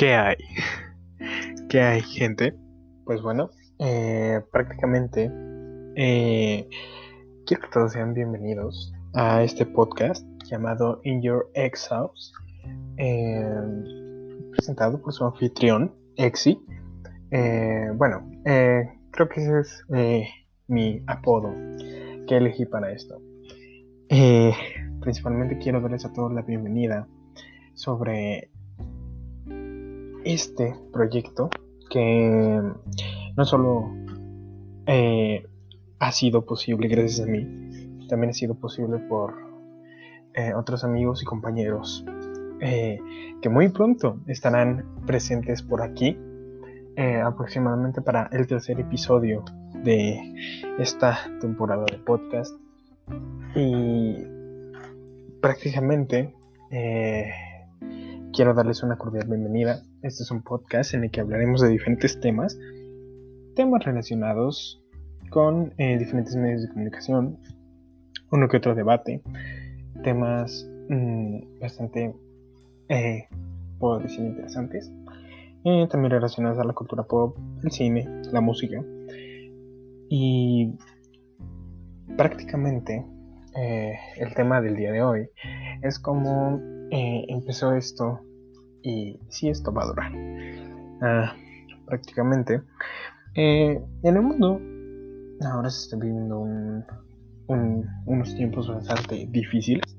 ¿Qué hay? ¿Qué hay, gente? Pues bueno, eh, prácticamente eh, quiero que todos sean bienvenidos a este podcast llamado In Your Ex House, eh, presentado por su anfitrión, Exi. bueno, creo que ese es mi apodo que elegí para esto. principalmente quiero darles a todos la bienvenida sobre este proyecto que no solo eh, ha sido posible gracias a mí, también ha sido posible por eh, otros amigos y compañeros eh, que muy pronto estarán presentes por aquí, aproximadamente para el tercer episodio de esta temporada de podcast. Y prácticamente quiero darles una cordial bienvenida. Este es un podcast en el que hablaremos de diferentes temas, temas relacionados con eh, diferentes medios de comunicación, uno que otro debate, temas mm, bastante, eh, puedo decir, interesantes, eh, también relacionados a la cultura pop, el cine, la música. Y prácticamente el tema del día de hoy es cómo empezó esto y si esto va a durar. Ah, prácticamente. Eh, en el mundo ahora se está viviendo unos tiempos bastante difíciles,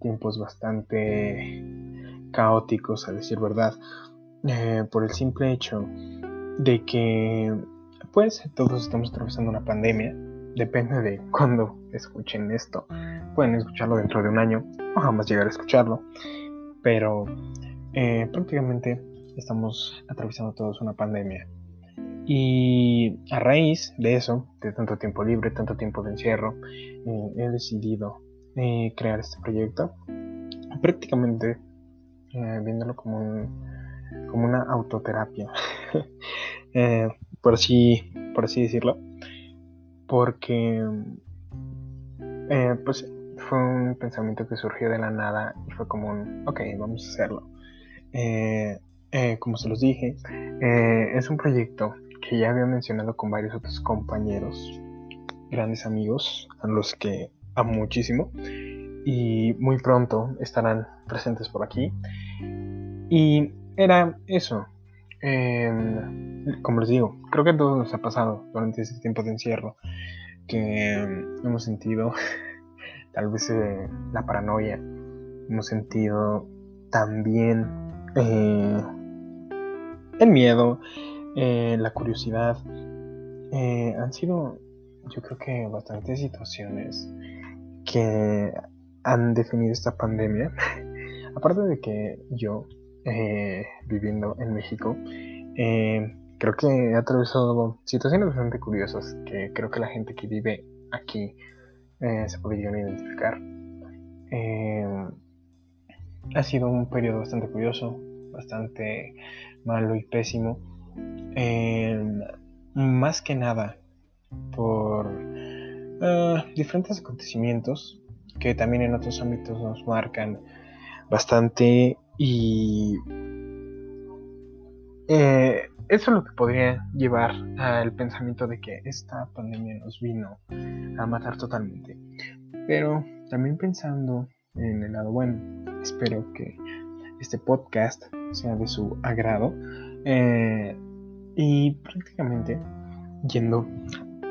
tiempos bastante caóticos a decir verdad, eh, por el simple hecho de que pues todos estamos atravesando una pandemia, depende de cuándo escuchen esto, pueden escucharlo dentro de un año o jamás llegar a escucharlo, pero eh, prácticamente estamos atravesando todos una pandemia. Y a raíz de eso, de tanto tiempo libre, tanto tiempo de encierro, eh, he decidido eh, crear este proyecto. Prácticamente viéndolo como, como una autoterapia, por, así, por así decirlo. Porque pues fue un pensamiento que surgió de la nada y fue como un, ok, vamos a hacerlo. Eh, eh, como se los dije, eh, es un proyecto que ya había mencionado con varios otros compañeros, grandes amigos, a los que amo muchísimo, y muy pronto estarán presentes por aquí. Y era eso. como les digo, creo que a todos nos ha pasado durante este tiempo de encierro que hemos sentido tal vez la paranoia, hemos sentido también eh, el miedo, eh, la curiosidad, eh, han sido yo creo que bastantes situaciones que han definido esta pandemia. Aparte de que yo, viviendo en México, creo que he atravesado situaciones bastante curiosas que creo que la gente que vive aquí se podrían identificar. Ha sido un periodo bastante curioso, bastante malo y pésimo. Em, más que nada por eh, diferentes acontecimientos que también en otros ámbitos nos marcan bastante y eh, eso es lo que podría llevar al pensamiento de que esta pandemia nos vino a matar totalmente. Pero también pensando en el lado bueno. Espero que este podcast sea de su agrado. Eh, y prácticamente yendo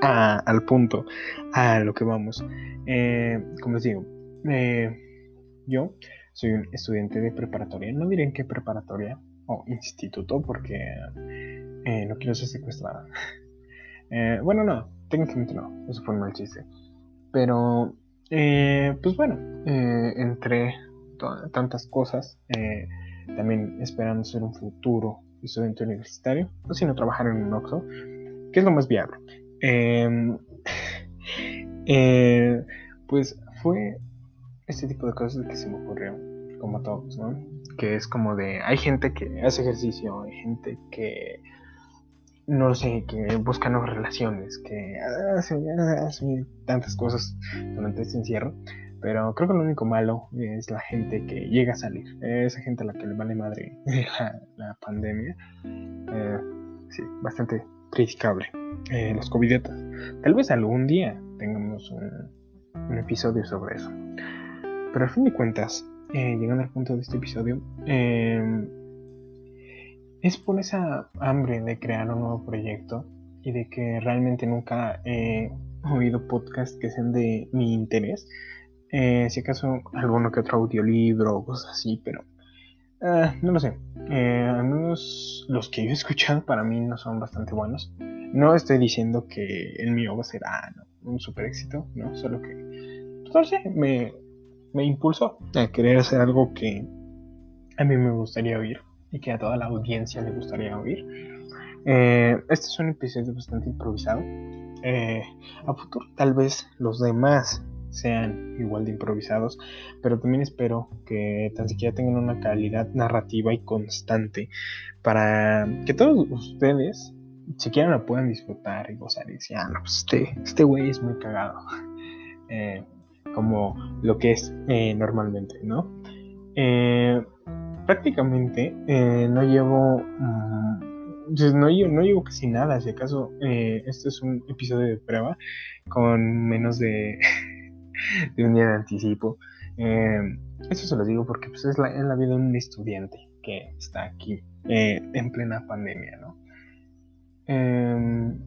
al punto, a lo que vamos. Eh, como les digo, eh, yo soy un estudiante de preparatoria. No diré en qué preparatoria o instituto porque no quiero ser secuestrada. bueno, no, técnicamente no, eso fue un mal chiste. Pero pues bueno, entre tantas cosas, eh, también esperando ser un futuro estudiante universitario, o si trabajar en un OXO, que es lo más viable. Em, pues fue este tipo de cosas que se me ocurrió, como a todos, ¿no? Que es como de, hay gente que hace ejercicio, hay gente que no sé, que busca nuevas relaciones, que hacen, tantas cosas durante este encierro. Pero creo que lo único malo es la gente que llega a salir. Esa gente a la que le vale madre la, pandemia. Eh, sí, bastante criticable. Eh, los covidiotas. Tal vez algún día tengamos un, episodio sobre eso. Pero al fin de cuentas, eh, llegando al punto de este episodio, em, es por esa hambre de crear un nuevo proyecto y de que realmente nunca he oído podcasts que sean de mi interés. Eh, si acaso alguno que otro audiolibro o cosas así, pero ah, no lo sé. Eh, al menos los que yo he escuchado para mí no son bastante buenos. No estoy diciendo que el mío va a ser ah, un super éxito, no, solo que pues, me, me impulsó a querer hacer algo que a mí me gustaría oír y que a toda la audiencia le gustaría oír. Eh, este es un episodio bastante improvisado. a futuro tal vez los demás sean igual de improvisados, pero también espero que tan siquiera tengan una calidad narrativa y constante para que todos ustedes siquiera la puedan disfrutar y gozar y decir, ah, no, pues este, este güey es muy cagado, eh, como lo que es eh, normalmente, ¿no? Eh, prácticamente no llevo... Mm, no, no llevo casi nada, si acaso este es un episodio de prueba con menos de de un día de anticipo. Eh, eso se lo digo porque pues, es, la, la vida de un estudiante que está aquí eh, en plena pandemia, ¿no? Em,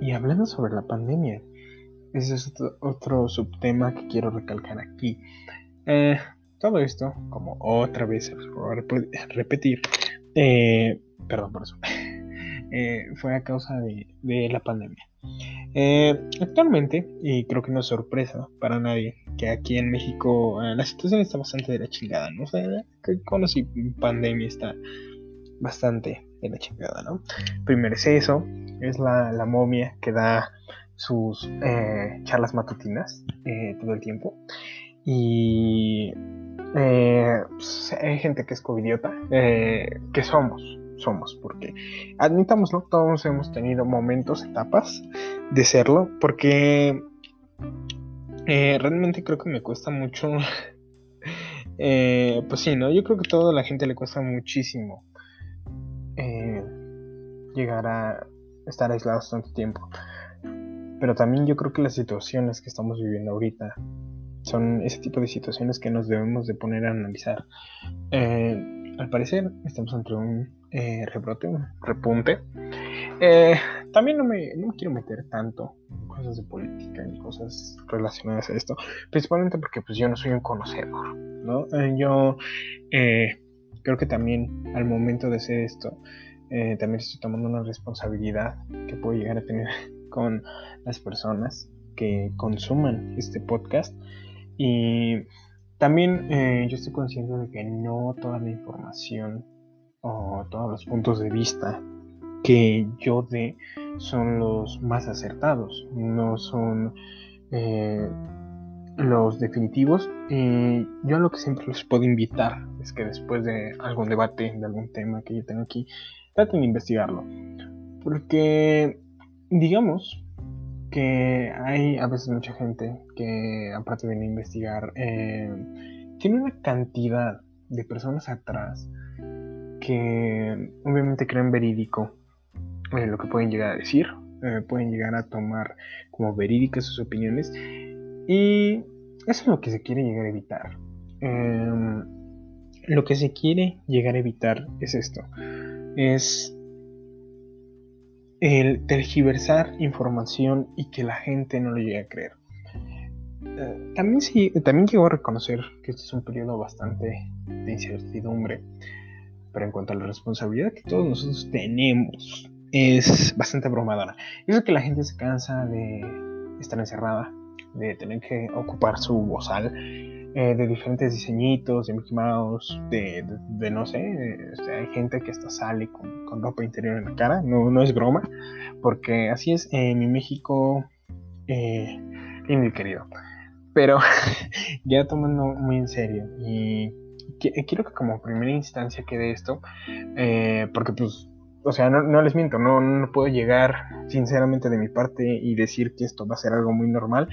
y hablando sobre la pandemia, ese es otro, subtema que quiero recalcar aquí. Eh, todo esto, como otra vez repetir, perdón por eso, fue a causa de, de la pandemia. Eh, actualmente, y creo que no es sorpresa para nadie, que aquí en México eh, la situación está bastante de la chingada, ¿no? O con la pandemia está bastante de la chingada, ¿no? Primero es eso, es la, la momia que da sus eh, charlas matutinas todo el tiempo. Y pues, hay gente que es covidiota, que somos, somos, porque admitámoslo, todos hemos tenido momentos, etapas de serlo, porque eh, realmente creo que me cuesta mucho, eh, pues sí, ¿no? Yo creo que a toda la gente le cuesta muchísimo eh, llegar a estar aislados tanto tiempo. Pero también yo creo que las situaciones que estamos viviendo ahorita son ese tipo de situaciones que nos debemos de poner a analizar. Al parecer estamos entre un eh, rebrote, un repunte. Eh, también no me, no quiero meter tanto en cosas de política, en cosas relacionadas a esto, principalmente porque pues yo no soy un conocedor, ¿no? Eh, yo creo que también al momento de hacer esto, también estoy tomando una responsabilidad que puedo llegar a tener con las personas que consuman este podcast y también yo estoy consciente de que no toda la información o todos los puntos de vista que yo dé son los más acertados, no son eh, los definitivos. Y yo lo que siempre les puedo invitar es que después de algún debate, de algún tema que yo tengo aquí, traten de investigarlo. Porque, digamos, que hay a veces mucha gente que, aparte de investigar, eh, tiene una cantidad de personas atrás que obviamente creen verídico eh, lo que pueden llegar a decir, eh, pueden llegar a tomar como verídicas sus opiniones y eso es lo que se quiere llegar a evitar. Em, lo que se quiere llegar a evitar es esto, es el tergiversar información y que la gente no lo llegue a creer. Eh, también, sí, también llego a reconocer que este es un periodo bastante de incertidumbre pero en cuanto a la responsabilidad que todos nosotros tenemos, es bastante abrumadora. Y es que la gente se cansa de estar encerrada, de tener que ocupar su bozal, eh, de diferentes diseñitos, de Mickey Mouse, de, no sé, este, hay gente que hasta sale con, ropa interior en la cara, no, no es broma, porque así es en mi México eh, lindo y querido. Pero ya tomando muy en serio y eh, quiero que como primera instancia quede esto, eh, porque pues, o sea, no, les miento, no, no, puedo llegar sinceramente de mi parte y decir que esto va a ser algo muy normal.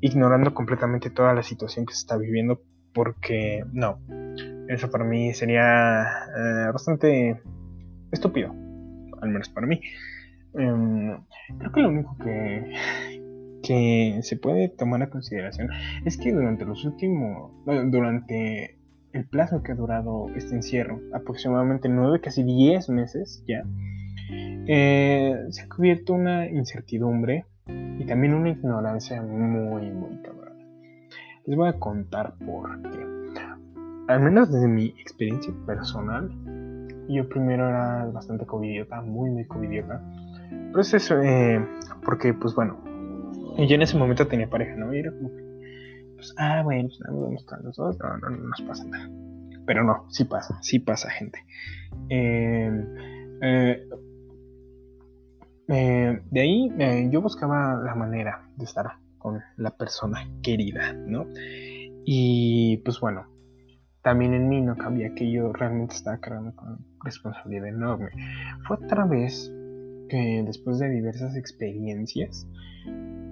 Ignorando completamente toda la situación que se está viviendo, porque no, eso para mí sería eh, bastante estúpido, al menos para mí. Em, creo que lo único que, que se puede tomar a consideración es que durante los últimos, durante el plazo que ha durado este encierro, aproximadamente nueve, casi diez meses ya, eh, se ha cubierto una incertidumbre y también una ignorancia muy, muy cabrona. Les voy a contar por qué. Al menos desde mi experiencia personal, yo primero era bastante covidiota, muy, muy covidiota. Pero es eso, eh, porque, pues bueno, yo en ese momento tenía pareja, ¿no? Y era como que, pues, ah, bueno, pues vamos los dos, no, no, no nos pasa nada. Pero no, sí pasa, sí pasa, gente. Eh, eh, eh, de ahí eh, yo buscaba la manera de estar con la persona querida, ¿no? Y pues bueno, también en mí no cambia que yo realmente estaba cargando con responsabilidad enorme. Fue otra vez que después de diversas experiencias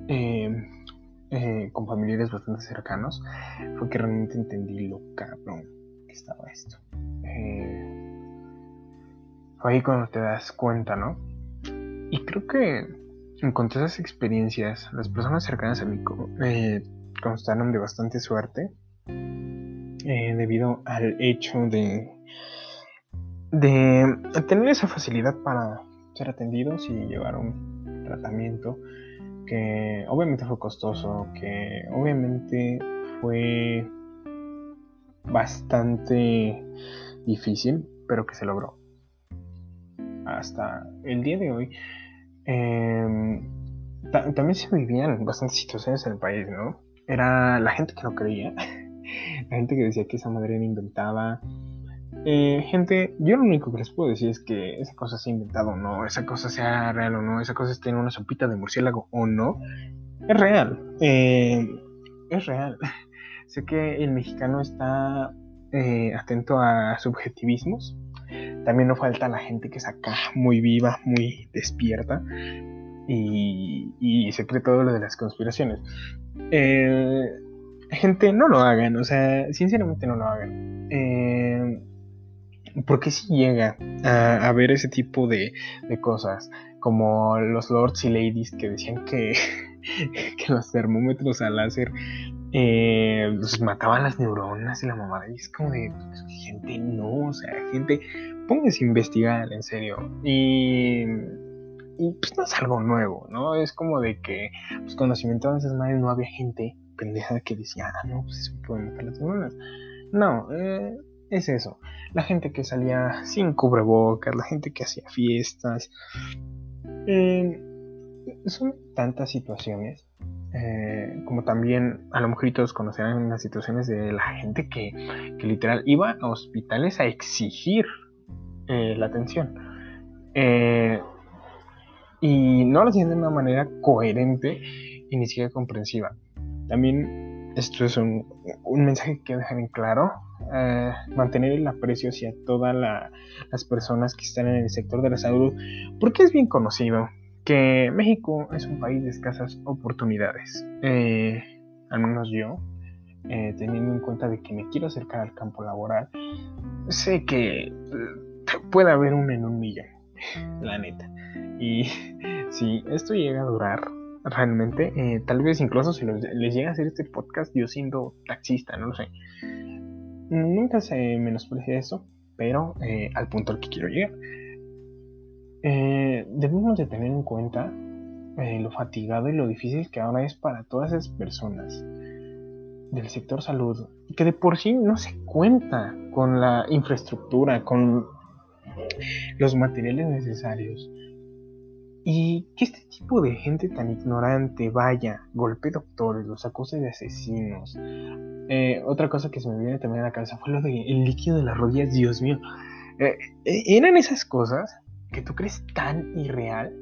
em, eh, con familiares bastante cercanos, fue que realmente entendí lo cabrón que estaba esto. fue ahí cuando te das cuenta, ¿no? Y creo que en cuanto a esas experiencias, las personas cercanas a mí eh, constaron de bastante suerte eh, debido al hecho de, de tener esa facilidad para ser atendidos y llevar un tratamiento que obviamente fue costoso, que obviamente fue bastante difícil, pero que se logró hasta el día de hoy, em, también se vivían bastantes situaciones en el país, ¿no? Era la gente que no creía, la gente que decía que esa madre era inventada. Eh, gente, yo lo único que les puedo decir es que esa cosa sea inventada o no, esa cosa sea real o no, esa cosa esté en una sopita de murciélago o no, es real. Eh, es real. sé que el mexicano está eh, atento a subjetivismos, también no falta la gente que saca muy viva, muy despierta y, se cree todo lo de las conspiraciones. Eh, gente, no lo hagan, o sea, sinceramente no lo hagan. Eh, porque si llega a, ver ese tipo de, cosas, como los lords y ladies que decían que, que los termómetros a láser eh, los mataban las neuronas y la mamada. Y es como de, pues, gente, no, o sea, gente, pónganse a investigar, en serio. Y, y pues no es algo nuevo, ¿no? Es como de que, pues cuando se inventaban esas madres no había gente pendeja que decía, ah, no, pues eso puede matar las neuronas. No, eh, es eso. La gente que salía sin cubrebocas, la gente que hacía fiestas. Eh, son tantas situaciones. Eh, como también a lo mejor todos conocerán las situaciones de la gente que, que literal iba a hospitales a exigir eh, la atención. Eh, y no lo hacían de una manera coherente y ni siquiera comprensiva. También esto es un, mensaje que dejar en claro. Mantener el aprecio hacia todas las personas que están en el sector de la salud, porque es bien conocido que México es un país de escasas oportunidades. al menos yo, teniendo en cuenta de que me quiero acercar al campo laboral, sé que puede haber un en un millón, la neta. Y si esto llega a durar realmente, eh, tal vez incluso si les llega a hacer este podcast yo siendo taxista, no lo sé. Nunca se menosprecia eso, pero eh, al punto al que quiero llegar. Eh, debemos de tener en cuenta lo fatigado y lo difícil que ahora es para todas esas personas del sector salud, que de por sí no se cuenta con la infraestructura, con los materiales necesarios. Y que este tipo de gente tan ignorante vaya, golpe doctores, los acuse de asesinos. Eh, otra cosa que se me viene también a la cabeza fue lo del líquido de las rodillas, Dios mío. Eh, eh, eran esas cosas que tú crees tan irreal,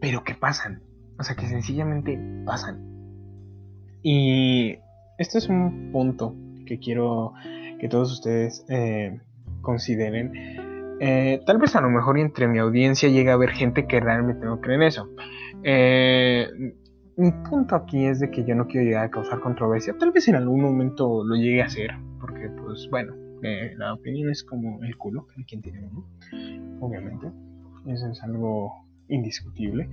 pero que pasan. O sea, que sencillamente pasan. Y este es un punto que quiero que todos ustedes consideren eh, tal vez a lo mejor entre mi audiencia llega a haber gente que realmente no cree en eso. Eh, mi punto aquí es de que yo no quiero llegar a causar controversia. Tal vez en algún momento lo llegue a hacer, porque pues bueno, la opinión es como el culo, cada quien tiene uno, obviamente. Eso es algo indiscutible.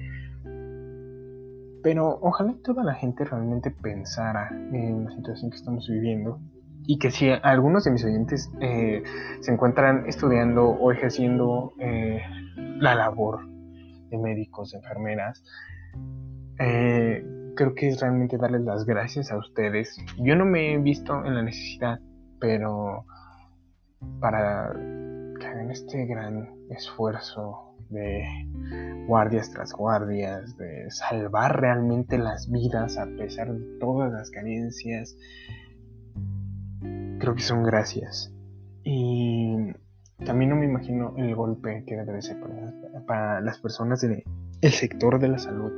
Pero ojalá toda la gente realmente pensara en la situación que estamos viviendo y que si algunos de mis oyentes eh, se encuentran estudiando o ejerciendo eh, la labor de médicos, de enfermeras, eh, creo que es realmente darles las gracias a ustedes. Yo no me he visto en la necesidad, pero para que hagan este gran esfuerzo de guardias tras guardias, de salvar realmente las vidas a pesar de todas las carencias, creo que son gracias. Y también no me imagino el golpe que debe de ser para, las personas del sector de la salud,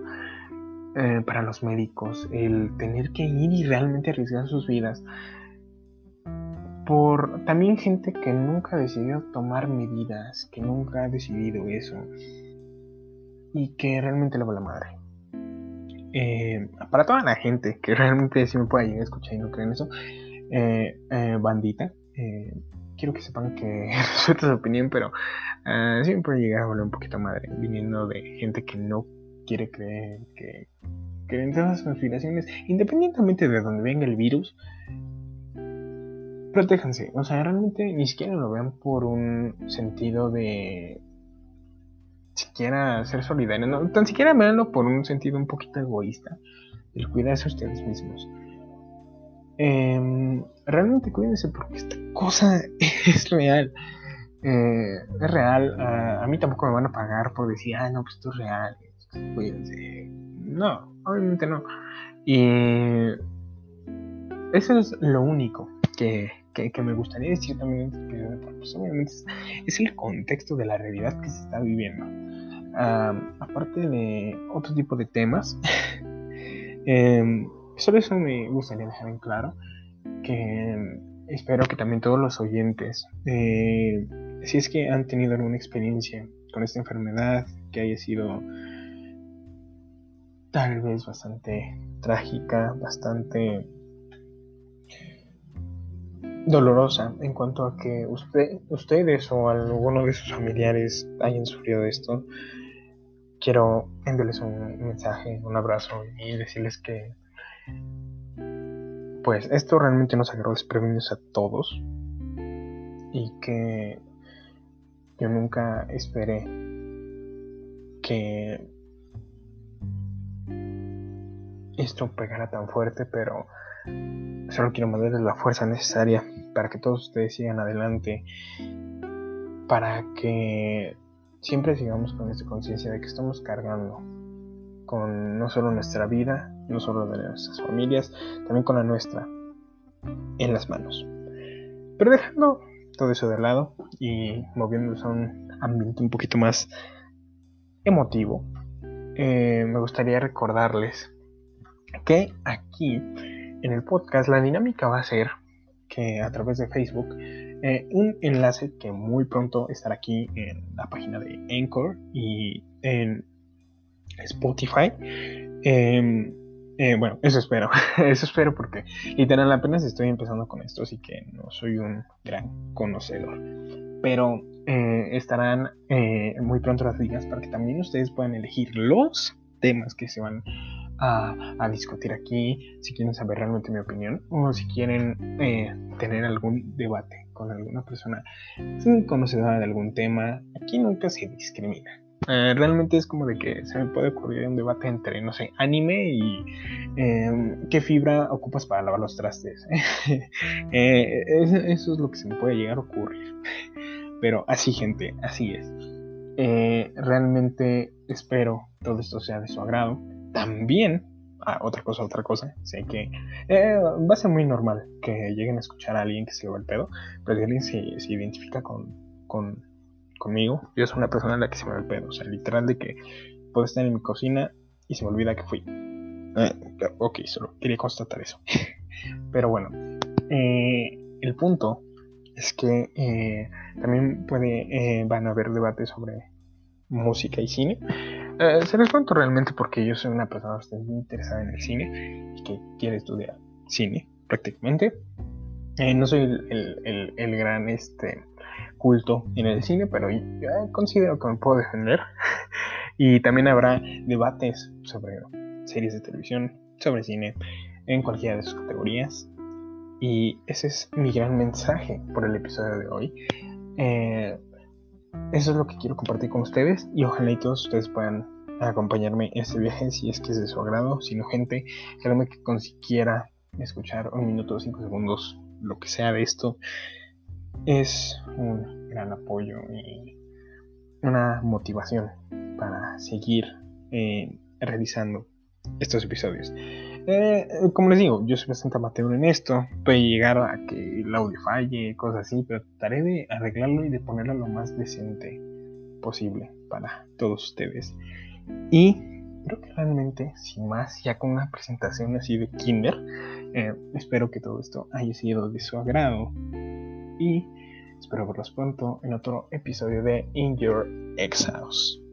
eh, para los médicos, el tener que ir y realmente arriesgar sus vidas. Por también gente que nunca ha decidido tomar medidas, que nunca ha decidido eso y que realmente le va la madre. Eh, para toda la gente que realmente si me puede llegar a escuchar y no creen eso, eh, bandita, quiero que sepan que respeto su opinión, pero siempre llegar a volver un poquito madre, viniendo de gente que no quiere creer, que creen todas las conspiraciones, independientemente de donde venga el virus. Protéjanse, o sea, realmente ni siquiera lo vean por un sentido de siquiera ser solidario, no, tan siquiera veanlo por un sentido un poquito egoísta, el cuidarse a ustedes mismos. Eh, realmente cuídense porque esta cosa es real. Eh, es real. a mí tampoco me van a pagar por decir, ah, no, pues esto es real. Cuídense. No, obviamente no. Y eso es lo único que, que, me gustaría decir también pues obviamente es, el contexto de la realidad que se está viviendo. aparte de otro tipo de temas, eh, Solo eso me gustaría dejar en claro que espero que también todos los oyentes, eh, si es que han tenido alguna experiencia con esta enfermedad que haya sido tal vez bastante trágica, bastante dolorosa en cuanto a que usted, ustedes o alguno de sus familiares hayan sufrido esto, quiero enviarles un mensaje, un abrazo y decirles que pues esto realmente nos agarró desprevenidos a todos y que yo nunca esperé que esto pegara tan fuerte, pero solo quiero mandarles la fuerza necesaria para que todos ustedes sigan adelante, para que siempre sigamos con esta conciencia de que estamos cargando con no solo nuestra vida, no solo de nuestras familias, también con la nuestra en las manos. Pero dejando todo eso de lado y moviéndonos a un ambiente un poquito más emotivo, eh, me gustaría recordarles que aquí en el podcast la dinámica va a ser a través de Facebook eh, un enlace que muy pronto estará aquí en la página de Anchor y en Spotify. Em, eh, bueno, eso espero. eso espero porque literal apenas estoy empezando con esto, así que no soy un gran conocedor. Pero eh, estarán muy pronto las ligas para que también ustedes puedan elegir los temas que se van a, discutir aquí, si quieren saber realmente mi opinión o si quieren tener algún debate con alguna persona conocedora de algún tema. Aquí nunca se discrimina. Eh, realmente es como de que se me puede ocurrir un debate entre, no sé, anime y em, qué fibra ocupas para lavar los trastes. Eh, eso es lo que se me puede llegar a ocurrir. Pero así, gente, así es. Eh, realmente espero todo esto sea de su agrado. También, ah, otra cosa, otra cosa, sé que va a ser muy normal que lleguen a escuchar a alguien que se le va el pedo, pero si alguien se, identifica con, con conmigo. Yo soy una persona en la que se me va el pedo. O sea, literal de que puedo estar en mi cocina y se me olvida que fui. Eh, ok, solo quería constatar eso. Pero bueno, eh, el punto es que eh, también puede, van a haber debates sobre música y cine. Eh, se les cuento realmente porque yo soy una persona bastante interesada en el cine y que quiere estudiar cine prácticamente. Eh, no soy el, el, gran este, culto en el cine, pero considero que me puedo defender. y también habrá debates sobre series de televisión, sobre cine, en cualquiera de sus categorías. Y ese es mi gran mensaje por el episodio de hoy. Eh, eso es lo que quiero compartir con ustedes y ojalá y todos ustedes puedan acompañarme en este viaje si es que es de su agrado. Si no, gente, créanme que con siquiera escuchar un minuto o cinco segundos, lo que sea de esto, es un gran apoyo y una motivación para seguir eh, realizando estos episodios. Eh, como les digo, yo soy bastante amateur en esto. Puede llegar a que el audio falle, cosas así, pero trataré de arreglarlo y de ponerlo lo más decente posible para todos ustedes. Y creo que realmente, sin más, ya con una presentación así de Kinder, eh, espero que todo esto haya sido de su agrado. Y espero verlos pronto en otro episodio de In Your Ex House.